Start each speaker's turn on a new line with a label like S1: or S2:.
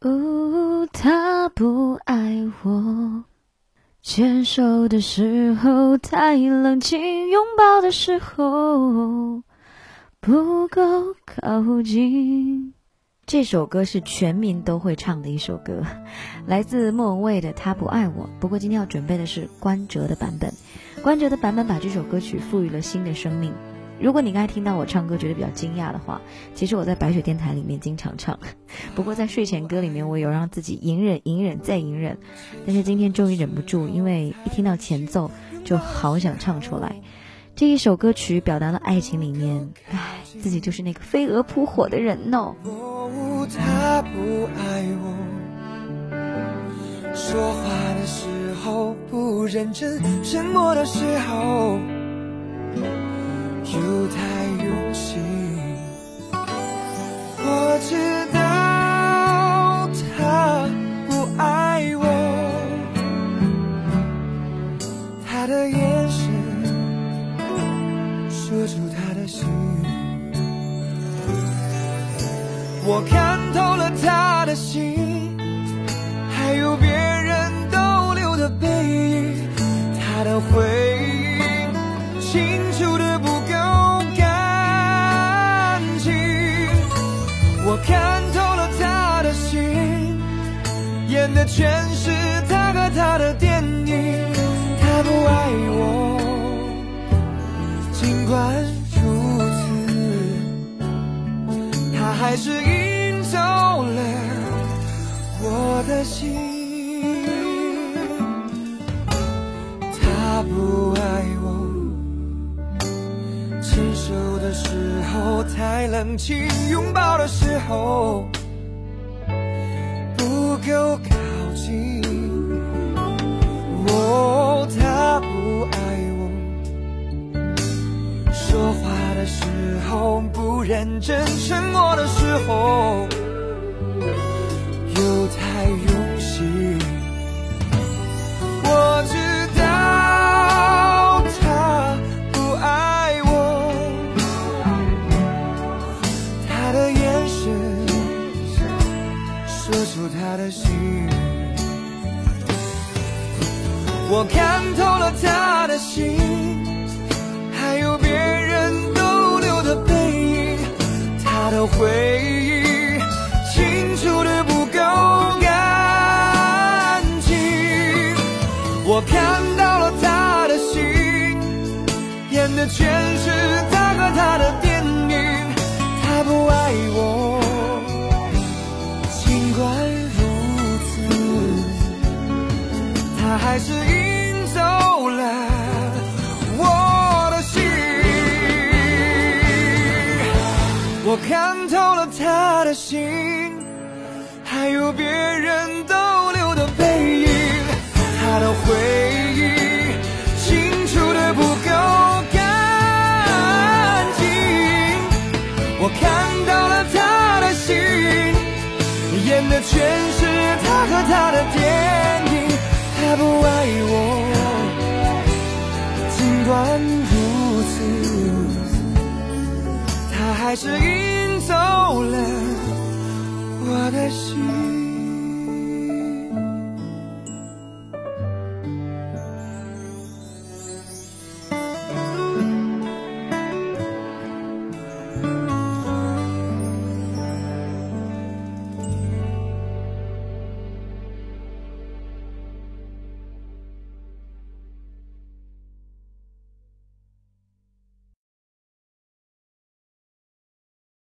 S1: 哦，他不爱我。牵手的时候太冷清，拥抱的时候不够靠近。这首歌是全民都会唱的一首歌，来自莫文蔚的《他不爱我》。不过今天要准备的是关喆的版本，关喆的版本把这首歌曲赋予了新的生命。如果你刚才听到我唱歌觉得比较惊讶的话，其实我在白雪电台里面经常唱，不过在睡前歌里面我有让自己隐忍、隐忍再隐忍，但是今天终于忍不住，因为一听到前奏就好想唱出来。这一首歌曲表达了爱情里面，唉，自己就是那个飞蛾扑火的人哦。
S2: 他不爱我，说话的时候不认真，沉默的时候就太用心。我知道他不爱我，他的眼神说出他的心。我看透了他的心，还有别人逗留的背影，他的回应全是他和他的电影。他不爱我，尽管如此，他还是赢走了我的心。他不爱我，牵手的时候太冷清，拥抱的时候不够爱我，说话的时候不认真，沉默的时候又太用心。我知道他不爱我，他的眼神说出他的心。我看透了他的心，还有别人逗留的背影，他的回忆清楚的不够干净。我看到了他的心，演的全是他和他的电影。他不爱我，尽管还是赢走了我的心。我看透了他的心，还有别人逗留的背影，他的回忆清除的不够干净。我看到了他的心，演的全还是赢走了我的心。